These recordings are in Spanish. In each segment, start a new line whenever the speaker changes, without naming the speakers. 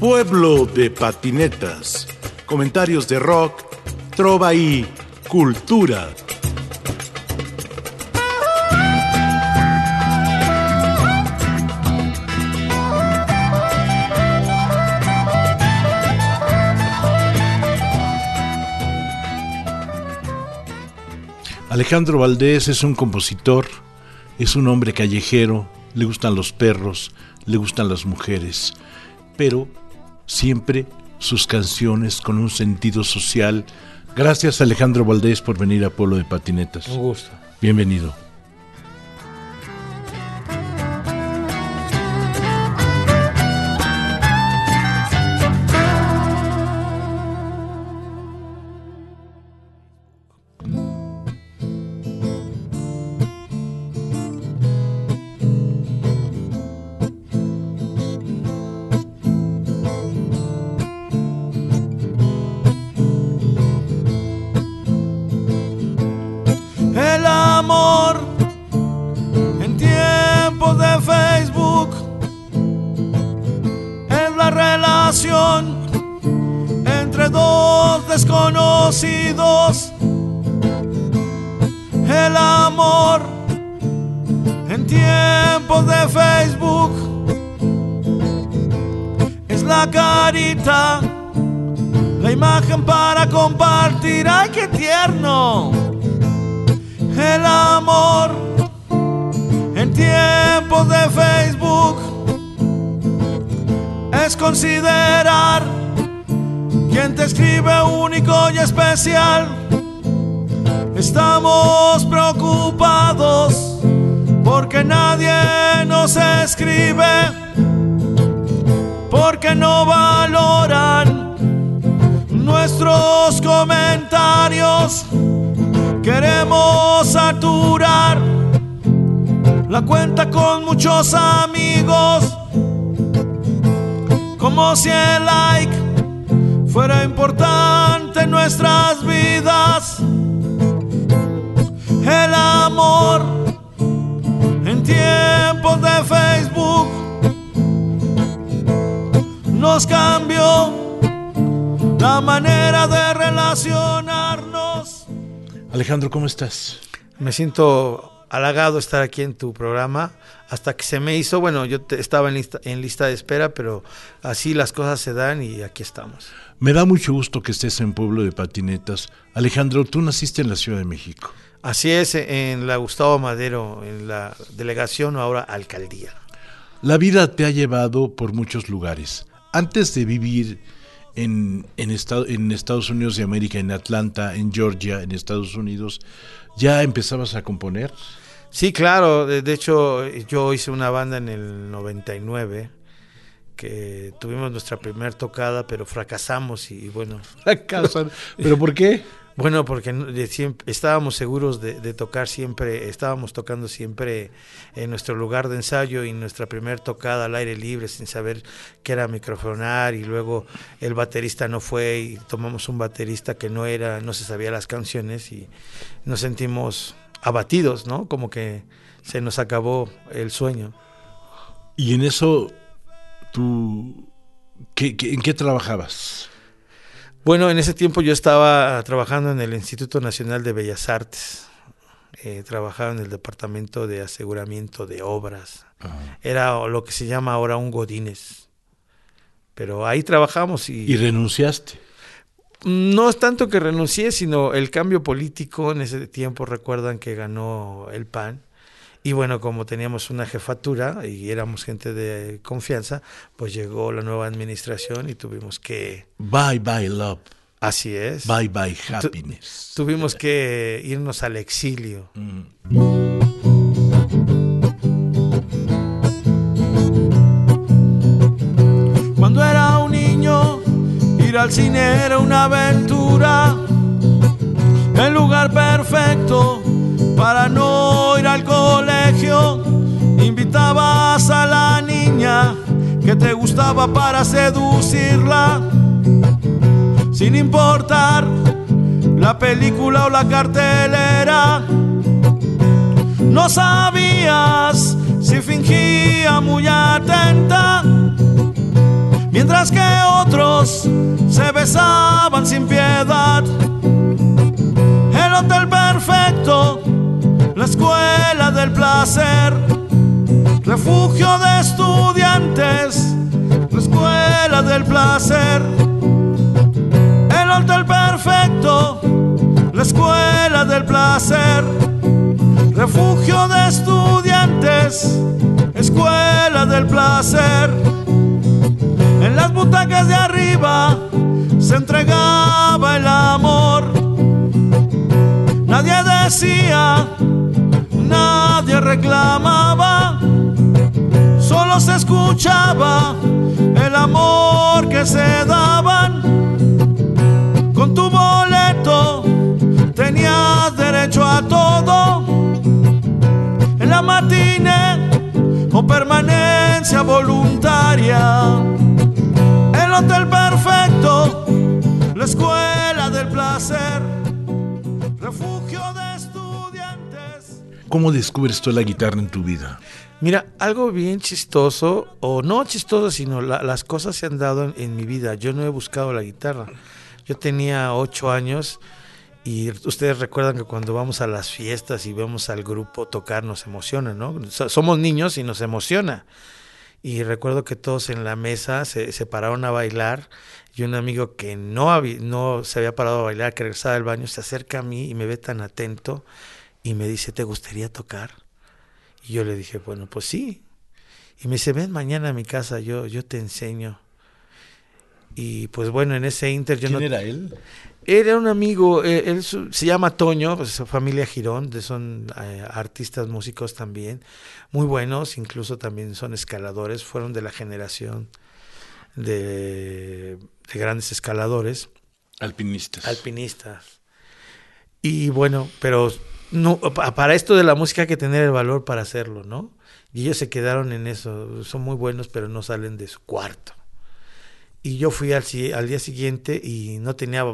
Pueblo de patinetas. Comentarios de rock, trova y cultura. Alejandro Valdés es un compositor, es un hombre callejero, le gustan los perros, le gustan las mujeres, pero siempre sus canciones con un sentido social. Gracias Alejandro Valdés por venir a Pueblo de Patinetas.
Un gusto.
Bienvenido.
desconocidos. El amor en tiempos de Facebook es la carita, la imagen para compartir. ¡Ay, qué tierno! El amor en tiempos de Facebook es considerar Estamos preocupados porque nadie nos escribe, porque no valoran nuestros comentarios. Queremos saturar la cuenta con muchos amigos, como si el like fuera importante en nuestras vidas. El amor en tiempos de Facebook nos cambió la manera de relacionarnos.
Alejandro, ¿cómo estás?
Me siento halagado estar aquí en tu programa hasta que se me hizo, bueno, yo estaba en lista, en lista de espera, pero así las cosas se dan y aquí estamos.
Me da mucho gusto que estés en Pueblo de Patinetas. Alejandro, tú naciste en la Ciudad de México.
Así es, en la Gustavo Madero, en la delegación o ahora alcaldía.
La vida te ha llevado por muchos lugares. Antes de vivir en, en, en Estados Unidos de América, en Atlanta, en Georgia, en Estados Unidos, ¿ya empezabas a componer?
Sí, claro. De, hecho, yo hice una banda en el 99 que tuvimos nuestra primera tocada, pero fracasamos y, bueno.
Fracasan. ¿Pero por qué?
Bueno, porque estábamos seguros de, tocar siempre, estábamos tocando siempre en nuestro lugar de ensayo y nuestra primera tocada al aire libre sin saber qué era microfonar y luego el baterista no fue y tomamos un baterista que no era, no se sabía las canciones y nos sentimos abatidos, ¿no? Como que se nos acabó el sueño.
Y en eso, tú, en qué trabajabas?
Bueno, en ese tiempo yo estaba trabajando en el Instituto Nacional de Bellas Artes. Eh, trabajaba en el departamento de aseguramiento de obras. Era lo que se llama ahora un Godínez. Pero ahí trabajamos y...
¿Y renunciaste?
No es tanto que renuncié, sino el cambio político en ese tiempo, recuerdan que ganó el PAN. Y bueno, como teníamos una jefatura y éramos gente de confianza, pues llegó la nueva administración y tuvimos que...
Bye bye love.
Así es.
Bye bye happiness.
tuvimos que irnos al exilio. Mm.
Cuando era un niño al cine era una aventura, el lugar perfecto para no ir al colegio. Invitabas a la niña que te gustaba para seducirla, sin importar la película o la cartelera. No sabías si fingía muy atenta mientras que otros se besaban sin piedad. El hotel perfecto, la escuela del placer, refugio de estudiantes, la escuela del placer. El hotel perfecto, la escuela del placer, refugio de estudiantes, escuela del placer. En las butacas de arriba se entregaba el amor. Nadie decía, nadie reclamaba, solo se escuchaba el amor que se daban. Con tu boleto tenías derecho a todo. En la matine o permanencia voluntaria. El hotel perfecto, la escuela del placer, refugio de estudiantes.
¿Cómo descubres tú la guitarra en tu vida?
Mira, algo bien chistoso, o no chistoso, sino la- las cosas se han dado en, en mi vida. Yo no he buscado la guitarra. Yo tenía ocho años y ustedes recuerdan que cuando vamos a las fiestas y vemos al grupo tocar nos emociona, ¿no? So- Somos niños y nos emociona. Y recuerdo que todos en la mesa se, se pararon a bailar y un amigo que no, había- no se había parado a bailar, que regresaba del baño, se acerca a mí y me ve tan atento y me dice, ¿te gustaría tocar? Y yo le dije, bueno, pues sí. Y me dice, ven mañana a mi casa, yo, yo te enseño. Y pues bueno, en ese inter yo
¿Quién
no...
era él?
Era un amigo, eh, él su- se llama Toño, pues, su familia Girón, de, son eh, artistas músicos también, muy buenos, incluso también son escaladores, fueron de la generación de, de grandes escaladores,
Alpinistas.
alpinistas. Y bueno, pero no, pa- para esto de la música hay que tener el valor para hacerlo, ¿no? Y ellos se quedaron en eso, son muy buenos, pero no salen de su cuarto. Y yo fui al, al día siguiente y no tenía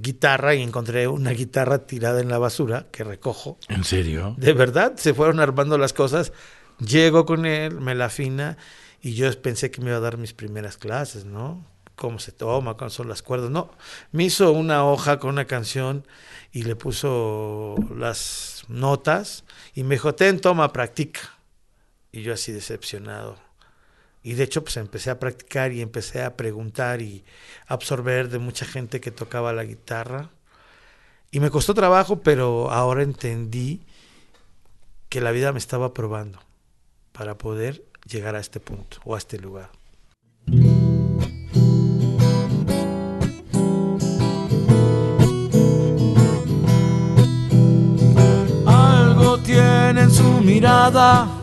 guitarra y encontré una guitarra tirada en la basura que recojo.
¿En serio?
De verdad, se fueron armando las cosas. Llego con él, me la afina y yo pensé que me iba a dar mis primeras clases, ¿no? Cómo se toma, cuáles son las cuerdas. No, me hizo una hoja con una canción y le puso las notas y me dijo, ten, toma, practica. Y yo así decepcionado. Y de hecho, pues empecé a practicar y empecé a preguntar y absorber de mucha gente que tocaba la guitarra. Y me costó trabajo, pero ahora entendí que la vida me estaba probando para poder llegar a este punto o a este lugar.
Algo tiene en su mirada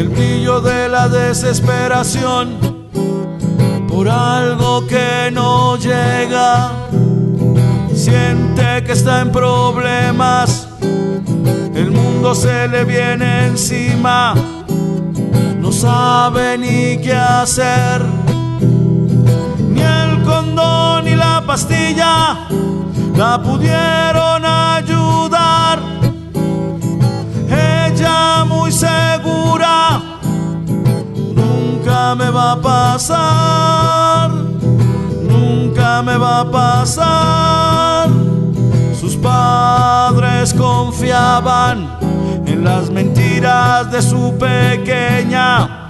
el brillo de la desesperación por algo que no llega. Siente que está en problemas, el mundo se le viene encima, no sabe ni qué hacer. Ni el condón ni la pastilla la pudieron ayudar. Ella muy segura, nunca me va a pasar, nunca me va a pasar. Sus padres confiaban en las mentiras de su pequeña,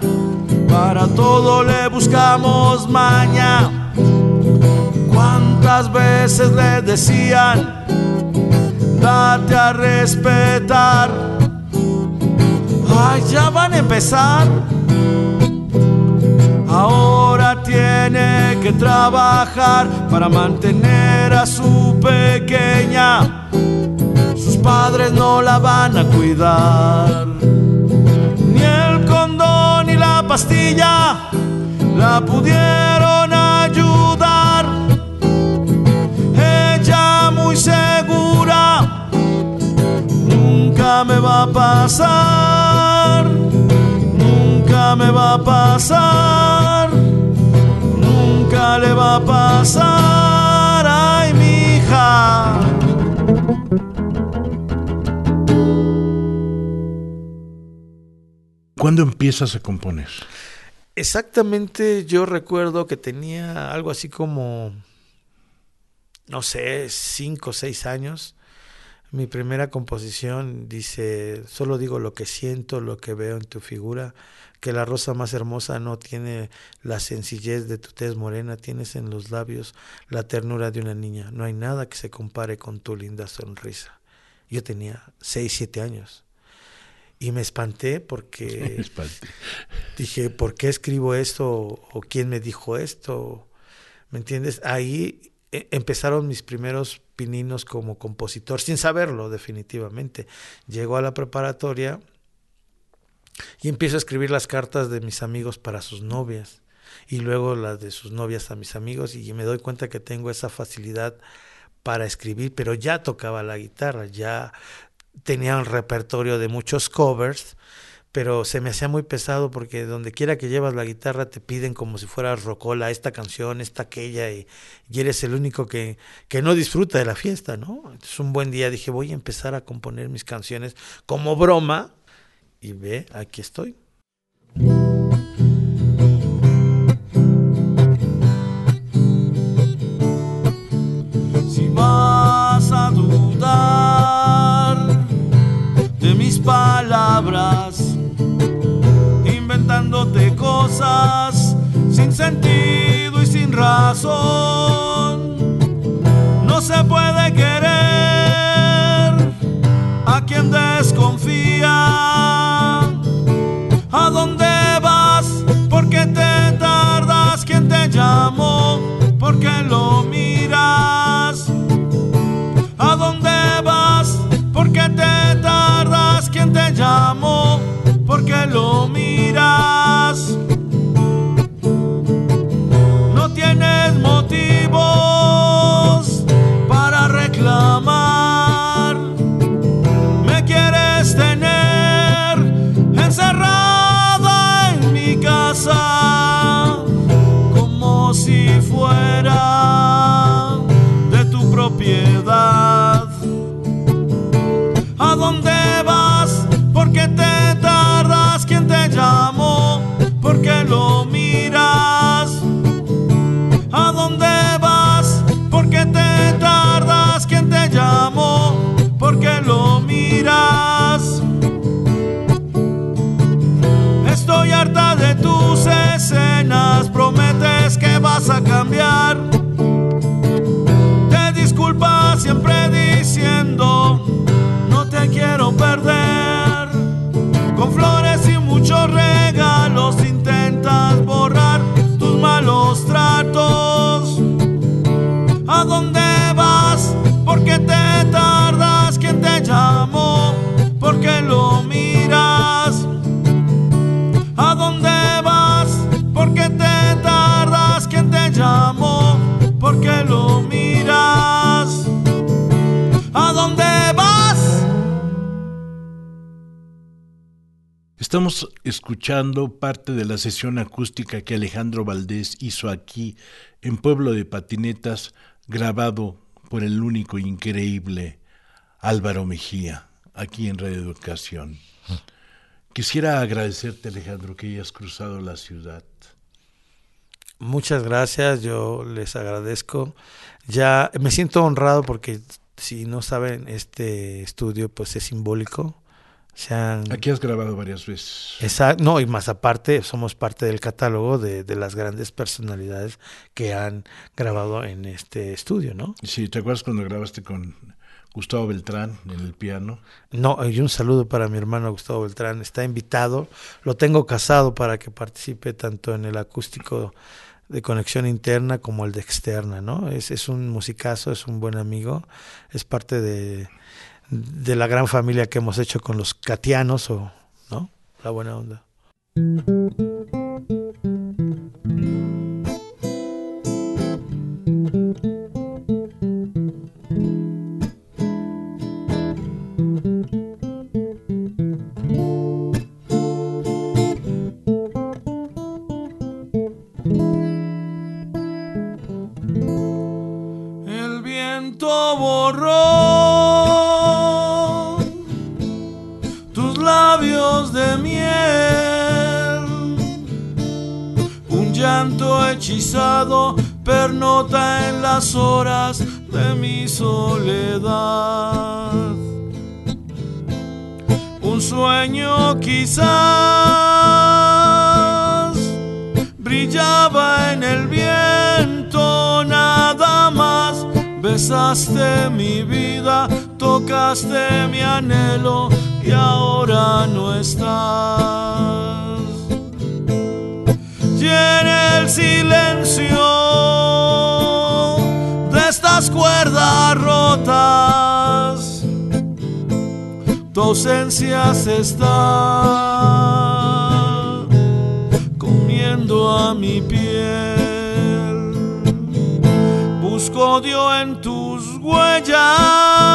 para todo le buscamos maña. ¿Cuántas veces le decían, date a respetar? Ay, ya van a empezar. Ahora tiene que trabajar para mantener a su pequeña. Sus padres no la van a cuidar. Ni el condón ni la pastilla la pudieron ayudar. Ella muy segura nunca me va a pasar, nunca me va a pasar, nunca le va a pasar, ay mi hija.
¿Cuándo empiezas a componer?
Exactamente, yo recuerdo que tenía algo así como, no sé, cinco o seis años. Mi primera composición dice, solo digo lo que siento, lo que veo en tu figura, que la rosa más hermosa no tiene la sencillez de tu tez morena, tienes en los labios la ternura de una niña, no hay nada que se compare con tu linda sonrisa. Yo tenía seis, siete años. Y me espanté porque dije, ¿por qué escribo esto? ¿O quién me dijo esto? ¿Me entiendes? Ahí eh, empezaron mis primeros pininos como compositor, sin saberlo definitivamente. Llegó a la preparatoria y empiezo a escribir las cartas de mis amigos para sus novias y luego las de sus novias a mis amigos y me doy cuenta que tengo esa facilidad para escribir, pero ya tocaba la guitarra, ya tenía un repertorio de muchos covers, pero se me hacía muy pesado porque donde quiera que llevas la guitarra te piden como si fueras rocola, esta canción, esta aquella, y, eres el único que, que, no disfruta de la fiesta, ¿no? Entonces un buen día dije, voy a empezar a componer mis canciones como broma, y ve, aquí estoy.
Si vas a dudar de mis palabras, inventándote cosas sin sentido y sin razón. No se puede querer a quien desconfía. Prometes que vas a cambiar. Te disculpas siempre diciendo,
Estamos escuchando parte de la sesión acústica que Alejandro Valdés hizo aquí en Pueblo de Patinetas, grabado por el único increíble Álvaro Mejía, aquí en Radio Educación. Quisiera agradecerte, Alejandro, que hayas cruzado la ciudad.
Muchas gracias, yo les agradezco. Ya me siento honrado porque si no saben, este estudio pues es simbólico.
Aquí has grabado varias veces.
Esa, no, y más aparte, somos parte del catálogo de, de, las grandes personalidades que han grabado en este estudio, ¿no?
Sí, ¿te acuerdas cuando grabaste con Gustavo Beltrán en el piano?
No, y un saludo para mi hermano Gustavo Beltrán, está invitado, lo tengo casado para que participe tanto en el acústico de conexión interna como el de externa, ¿no? Es, es un musicazo, es un buen amigo, es parte de, de la gran familia que hemos hecho con los catianos, o, ¿no? La buena onda.
Hechizado pernota en las horas de mi soledad. Un sueño quizás brillaba en el viento, nada más. Besaste mi vida, tocaste mi anhelo y ahora no estás en el silencio de estas cuerdas rotas, tu ausencia se está comiendo a mi piel. Busco Dios en tus huellas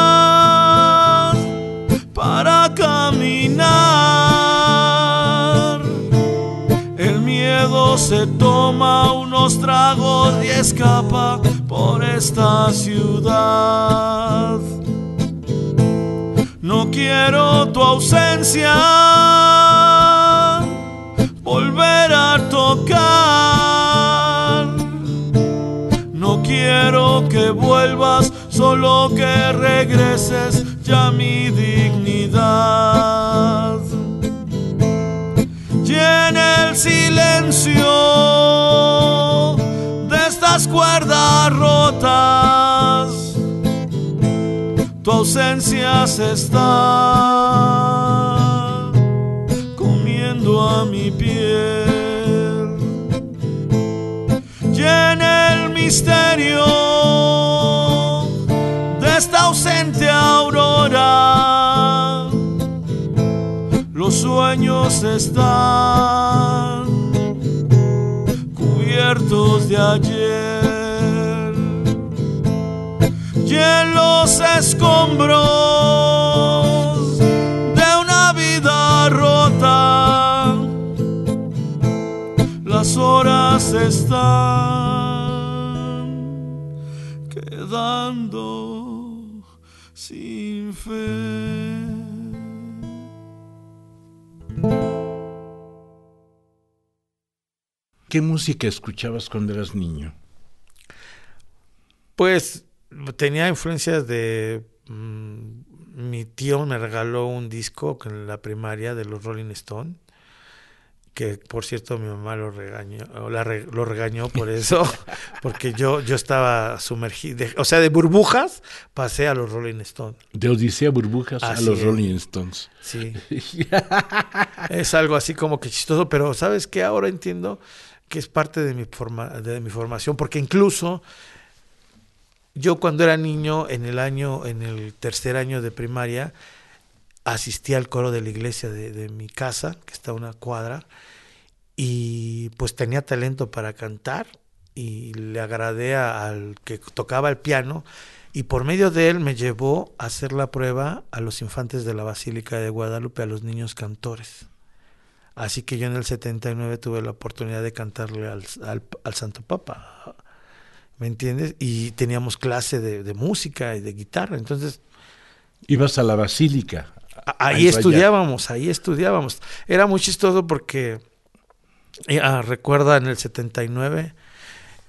y escapa por esta ciudad. No quiero tu ausencia, volver a tocar. No quiero que vuelvas, solo que regreses ya mi dignidad en el silencio estas cuerdas rotas, tu ausencia se está comiendo a mi piel. En el misterio de esta ausente aurora, los sueños están cubiertos de ayer. Y en los escombros de una vida rota las horas están
¿Qué música escuchabas cuando eras niño?
Pues tenía influencias de... Mm, mi tío me regaló un disco en la primaria de los Rolling Stones que por cierto mi mamá lo regañó, lo regañó por eso, porque yo, yo estaba sumergido, o sea, de burbujas pasé a los Rolling Stones.
De Odisea burbujas a los Rolling Stones.
Sí. es algo así como que chistoso, pero ¿sabes qué? Ahora entiendo que es parte de mi, forma, de mi formación, porque incluso yo cuando era niño, en el año, en el tercer año de primaria, asistí al coro de la iglesia de, mi casa, que está a una cuadra, y pues tenía talento para cantar y le agradé al que tocaba el piano y por medio de él me llevó a hacer la prueba a los infantes de la Basílica de Guadalupe, a los niños cantores. Así que yo en el 79 tuve la oportunidad de cantarle al, al, Santo Papa, ¿me entiendes? Y teníamos clase de, de música y de guitarra, entonces...
Ibas a la Basílica
Ahí estudiábamos, ahí estudiábamos. Era muy chistoso porque, ah, recuerda, en el 79,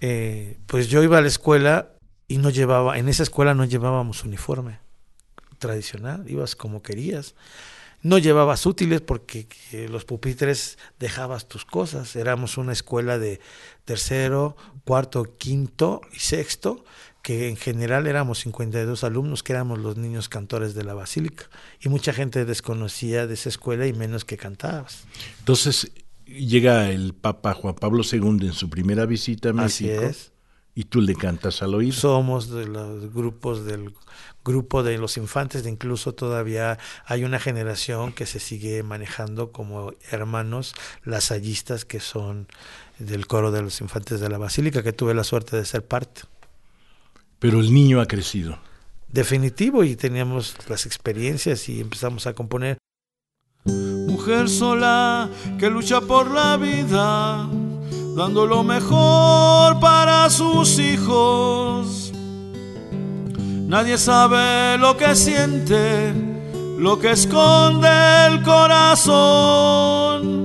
eh, pues yo iba a la escuela y no llevaba, en esa escuela no llevábamos uniforme tradicional, ibas como querías. No llevabas útiles porque los pupitres dejabas tus cosas. Éramos una escuela de tercero, cuarto, quinto y sexto que en general éramos 52 alumnos, que éramos los niños cantores de la basílica, y mucha gente desconocía de esa escuela y menos que cantabas.
Entonces llega el Papa Juan Pablo II en su primera visita a México.
Así es.
Y tú le cantas al oído.
Somos de los grupos del grupo de los infantes, de incluso todavía hay una generación que se sigue manejando como hermanos lasallistas que son del coro de los infantes de la Basílica, que tuve la suerte de ser parte.
Pero el niño ha crecido.
Definitivo, y teníamos las experiencias y empezamos a componer.
Mujer sola que lucha por la vida, dando lo mejor para sus hijos. Nadie sabe lo que siente, lo que esconde el corazón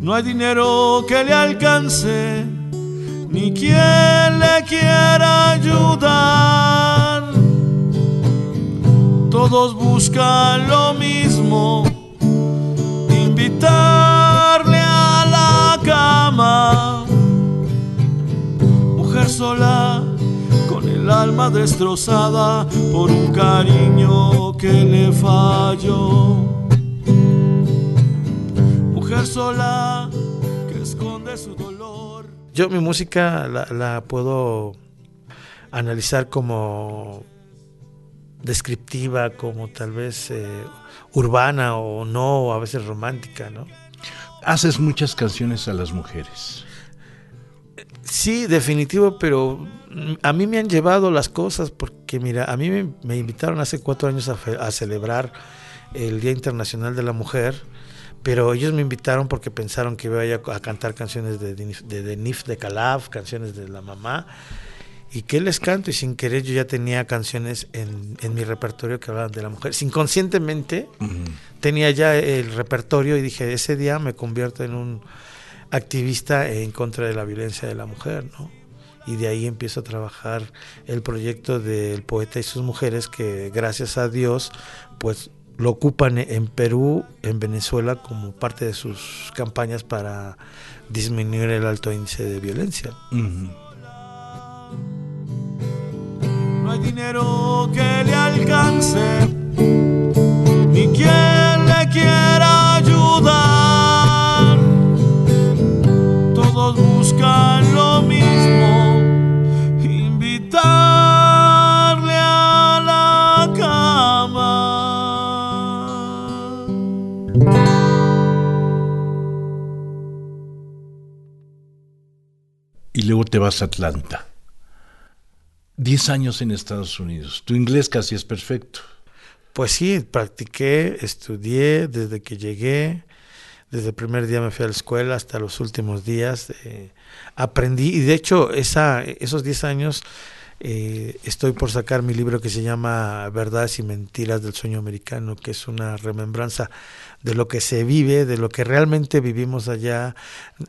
No hay dinero que le alcance, ni quien le quiera ayudar. Todos buscan lo mismo, invitarle a la cama. Mujer sola, con el alma destrozada por un cariño que le falló sola que esconde su dolor.
Yo mi música la, puedo analizar como descriptiva, como tal vez eh, urbana o no, a veces romántica, ¿no?
Haces muchas canciones a las mujeres.
Sí, definitivo, pero a mí me han llevado las cosas porque, mira, a mí me, invitaron hace cuatro años a, a celebrar el Día Internacional de la Mujer pero ellos me invitaron porque pensaron que iba a, a cantar canciones de, de, de Nif de Calaf, canciones de la mamá. ¿Y qué les canto? Y sin querer yo ya tenía canciones en, en mi repertorio que hablaban de la mujer. Inconscientemente tenía ya el repertorio y dije, ese día me convierto en un activista en contra de la violencia de la mujer, ¿no? Y de ahí empiezo a trabajar el proyecto del poeta y sus mujeres que gracias a Dios pues lo ocupan en Perú, en Venezuela, como parte de sus campañas para disminuir el alto índice de violencia.
No hay dinero que le alcance, ni quien le quiera ayudar. Todos buscan lo mismo, invitar.
y luego te vas a Atlanta. Diez años en Estados Unidos. Tu inglés casi es perfecto.
Pues sí, practiqué, estudié desde que llegué. Desde el primer día me fui a la escuela hasta los últimos días. Eh, aprendí y de hecho esa, esos diez años eh, estoy por sacar mi libro que se llama Verdades y Mentiras del Sueño Americano, que es una remembranza de lo que se vive, de lo que realmente vivimos allá.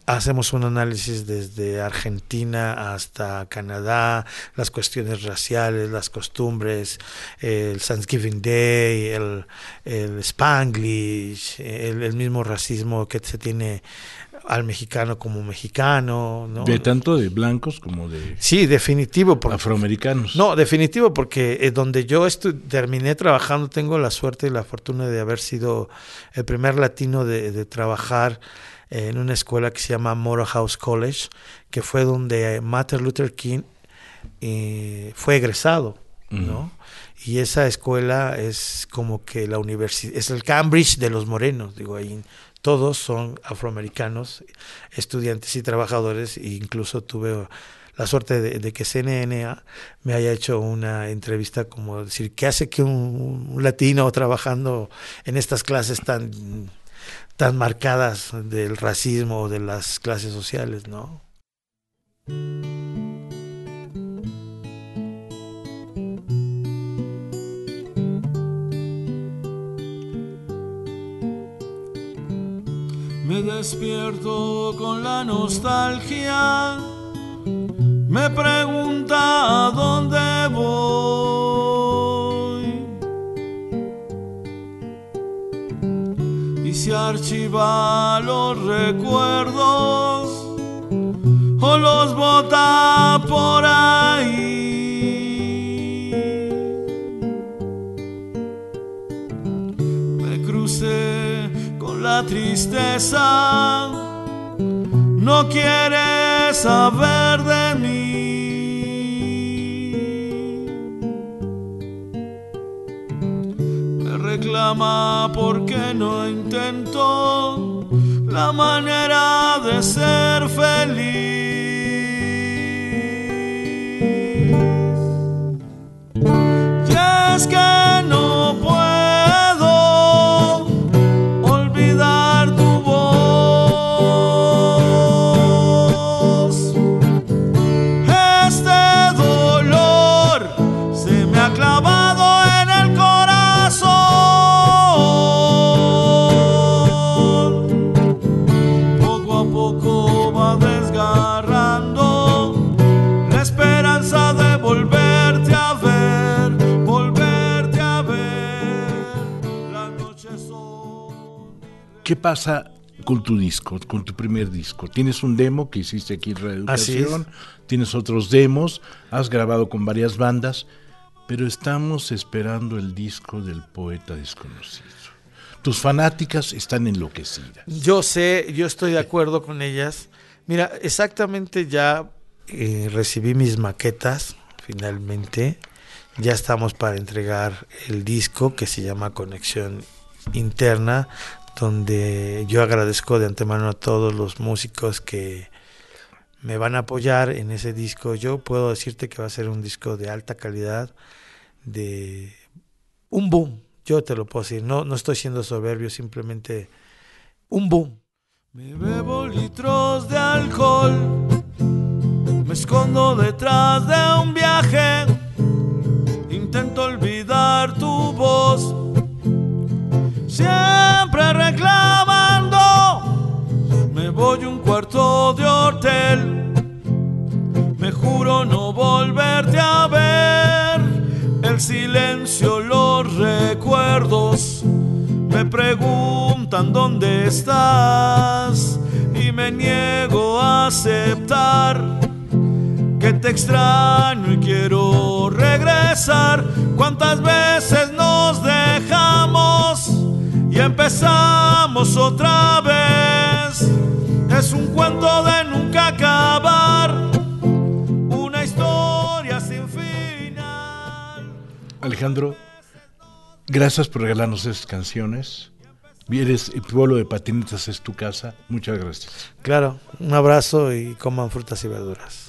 Hacemos un análisis desde Argentina hasta Canadá, las cuestiones raciales, las costumbres, el Thanksgiving Day, el, el Spanglish, el, el mismo racismo que se tiene al mexicano como mexicano. ¿no?
De tanto de blancos como de...
Sí, definitivo.
afroamericanos.
No, definitivo, porque eh, donde yo terminé trabajando tengo la suerte y la fortuna de haber sido el primer latino de, trabajar en una escuela que se llama Morehouse College, que fue donde Martin Luther King eh, fue egresado, ¿no? Y esa escuela es como que la universidad, es el Cambridge de los morenos, digo, ahí todos son afroamericanos, estudiantes y trabajadores, e incluso tuve la suerte de, que CNN me haya hecho una entrevista como decir, ¿qué hace que un, latino trabajando en estas clases tan, tan marcadas del racismo o de las clases sociales, no?
Me despierto con la nostalgia, me pregunta a dónde voy. Y se archiva los recuerdos o los bota por ahí. Tristeza no quiere saber de mí. Me reclama porque no intento la manera de ser feliz. Es que
pasa con tu disco, con tu primer disco? Tienes un demo que hiciste aquí en Reeducación, tienes otros demos, has grabado con varias bandas, pero estamos esperando el disco del poeta desconocido. Tus fanáticas están enloquecidas.
Yo sé, yo estoy de acuerdo con ellas. Mira, exactamente ya eh, recibí mis maquetas finalmente. Ya estamos para entregar el disco que se llama Conexión Interna, donde yo agradezco de antemano a todos los músicos que me van a apoyar en ese disco. Yo puedo decirte que va a ser un disco de alta calidad, de un boom. Yo te lo puedo decir, no, no estoy siendo soberbio, simplemente un boom.
Me bebo litros de alcohol, me escondo detrás de un viaje, intento olvidar tu voz, siempre reclamando, me voy un cuarto de hotel, me juro no volverte a ver, el silencio, los recuerdos me preguntan dónde estás y me niego a aceptar que te extraño y quiero regresar. ¿Cuántas veces nos dejamos y empezamos otra vez? Es un cuento de nunca acabar, una historia sin final.
Alejandro, Gracias por regalarnos estas canciones. Vienes, el pueblo de patinetas es tu casa. Muchas gracias.
Claro, un abrazo y coman frutas y verduras.